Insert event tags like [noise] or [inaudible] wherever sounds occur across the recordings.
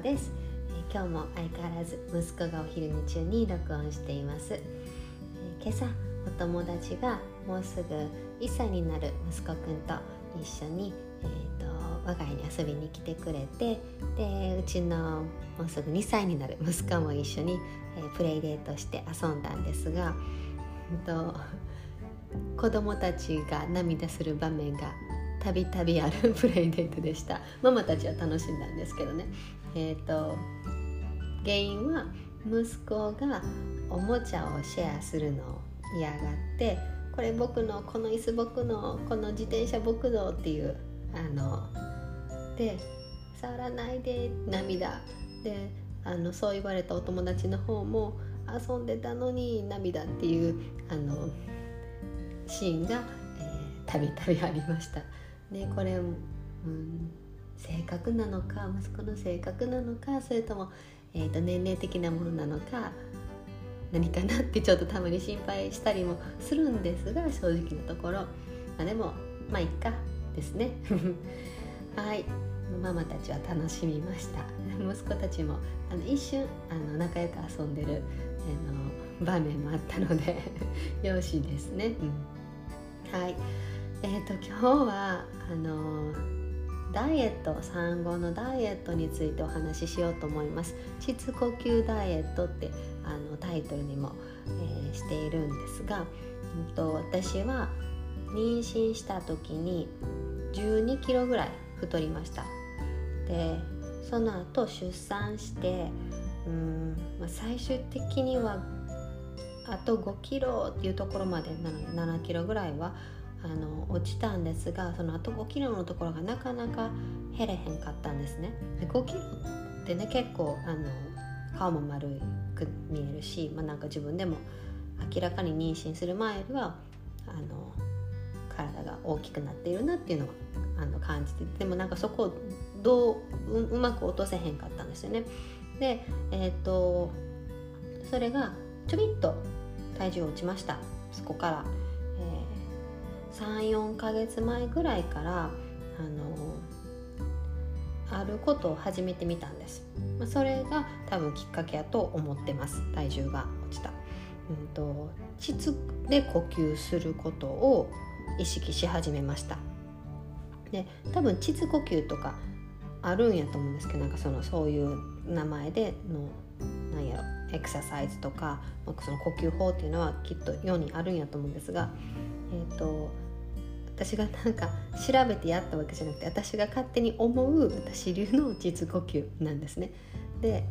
です、えー、今日も相変わらず息子がお昼寝中に録音しています、えー、今朝お友達がもうすぐ1歳になる息子くんと一緒に、えーと、我が家に遊びに来てくれてでうちのもうすぐ2歳になる息子も一緒に、えー、プレイデートして遊んだんですが、えーと、子供たちが涙する場面がたびたびあるプレイデートでした。ママたちは楽しんだんですけどね。え、ー、と原因は息子がおもちゃをシェアするのを嫌がってこれ僕のこの椅子僕のこの自転車僕のっていうあので触らないで涙であのそう言われたお友達の方も遊んでたのに涙っていうあのシーンがたびたびありました。ね、これ、うん、性格なのか息子の性格なのかそれとも、えーと、年齢的なものなのか何かなってちょっとたまに心配したりもするんですが正直なところ、まあ、でもまあいっかですね。[laughs] はい。ママたちは楽しみました。息子たちもあの一瞬あの仲良く遊んでるあの場面もあったので [laughs] よしですね、うん、はい。えっ、ー、と今日はあのダイエット産後のダイエットについてお話ししようと思います。膣呼吸ダイエットってあのタイトルにも、えー、しているんですが、うんと、私は妊娠した時に12キロぐらい太りました。でその後出産してうん、まあ、最終的にはあと5キロっていうところまで 7, 7キロぐらいはあの落ちたんですがそのあと5キロのところがなかなか減れへんかったんですね。で5キロってね結構あの顔も丸く見えるし、まあ、なんか自分でも明らかに妊娠する前よりはあの体が大きくなっているなっていうのはあの感じてでもなんかそこをどううまく落とせへんかったんですよね。でえっ、ー、とそれがちょびっと体重落ちました。そこから。34ヶ月前ぐらいからあのあることを始めてみたんです、まあ、それが多分きっかけやと思ってます。体重が落ちた、うんと、膣で呼吸することを意識し始めました。で多分膣呼吸とかあるんやと思うんですけどなんかそのそういう名前でのなんやろエクササイズとかその呼吸法っていうのはきっと世にあるんやと思うんですが、えーと私がなんか調べてやったわけじゃなくて私が勝手に思う私流の膣呼吸なんですね。で、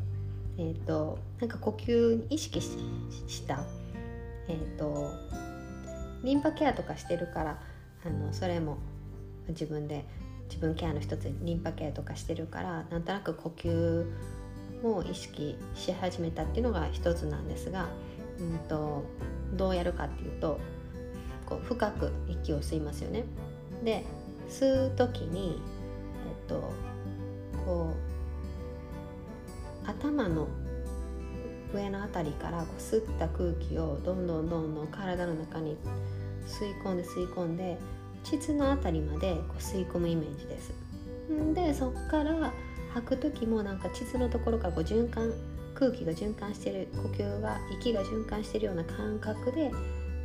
えーと、なんか呼吸に意識した、えーと、リンパケアとかしてるからあのそれも自分で自分ケアの一つリンパケアとかしてるからなんとなく呼吸も意識し始めたっていうのが一つなんですが、うんとどうやるかっていうとこう深く息を吸いますよね。で吸う時に、えっと、こう頭の上の辺りからこう吸った空気をどんどんどんどん体の中に吸い込んで吸い込んで膣の辺りまでこう吸い込むイメージです。でそこから吐く時もなんか膣のところからこう循環空気が循環してる呼吸が息が循環してるような感覚で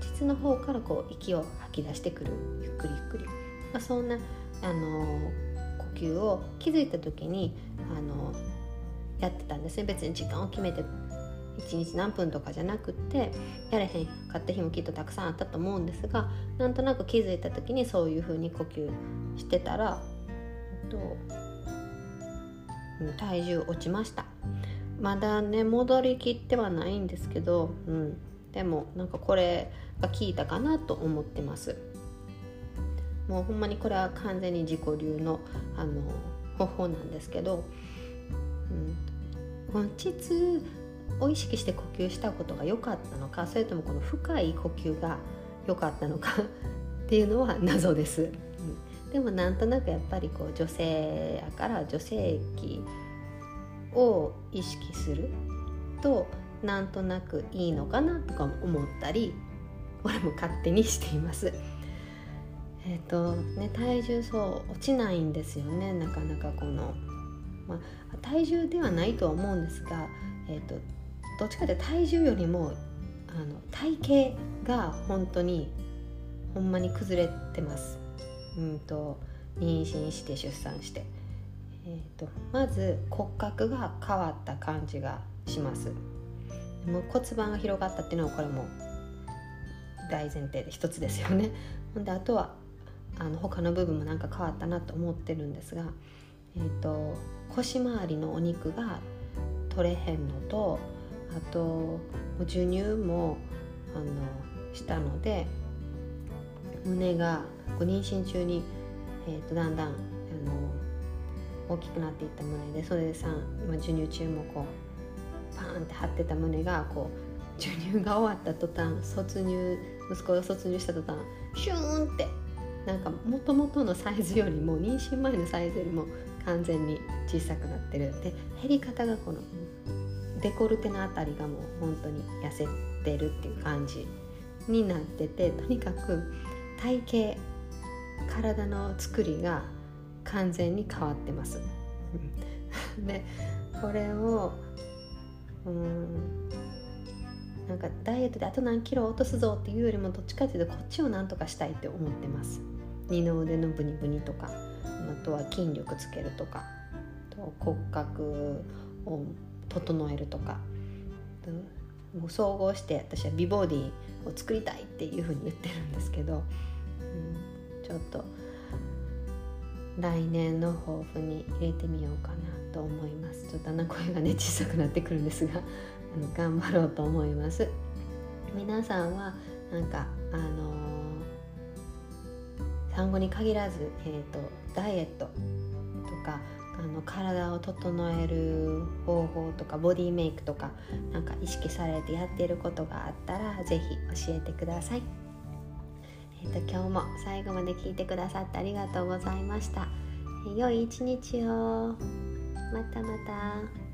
膣の方からこう息を吐き出してくる。ゆっくりゆっくり、まあ、そんな、あの呼吸を気づいた時に、あのやってたんですね。別に時間を決めて1日何分とかじゃなくってやれへんかった日もきっとたくさんあったと思うんですがなんとなく気づいた時にそういう風に呼吸してたら、えっと、体重落ちました。まだね戻りきってはないんですけど、うん、でもなんかこれが効いたかなと思ってます。もうほんまにこれは完全に自己流のあの方法なんですけど、うん、この膣を意識して呼吸したことが良かったのかそれともこの深い呼吸が良かったのか [laughs] っていうのは謎です、うん、でもなんとなくやっぱりこう女性やから女性器を意識するとなんとなくいいのかなとか思ったりこれも勝手にしています。えっ、ー、とね体重そう落ちないんですよねなかなかこのまあ、体重ではないとは思うんですが、えーと、どっちかというと体重よりもあの体型が本当にほんまに崩れてます。うんと妊娠して出産して、えーと、まず骨格が変わった感じがしますもう骨盤が広がったっていうのはこれも大前提で一つですよね。ほ [laughs] んであとはあの他の部分もなんか変わったなと思ってるんですが、えーと、腰回りのお肉が取れへんのとあと授乳もあのしたので胸が妊娠中に、えーと、だんだんあの大きくなっていった胸でそれでさ今授乳中もこうパーンって張ってた胸がこう授乳が終わった途端卒乳息子が卒乳した途端シューンってなんかもともとのサイズよりも妊娠前のサイズよりも完全に小さくなってるで減り方がこのデコルテの辺りがもう本当に痩せてるっていう感じになっててとにかく体型体の作りが完全に変わってます。[laughs] でこれをうん。なんかダイエットであと何キロ落とすぞっていうよりもどっちかっていうとこっちをなんとかしたいって思ってます。二の腕のブニブニとかあとは筋力つけるとかと骨格を整えるとかもう総合して私は美ボディを作りたいっていうふうに言ってるんですけど、うん、ちょっと来年の抱負に入れてみようかな。と思いますちょっとだんだん声がね小さくなってくるんですが [laughs] あの頑張ろうと思います皆さんはなんかあのー、産後に限らず、えーと、ダイエットとかあの体を整える方法とかボディメイクとかなんか意識されてやっていることがあったら是非教えてください。えーと、今日も最後まで聞いてくださってありがとうございました。良い一日をまたまた。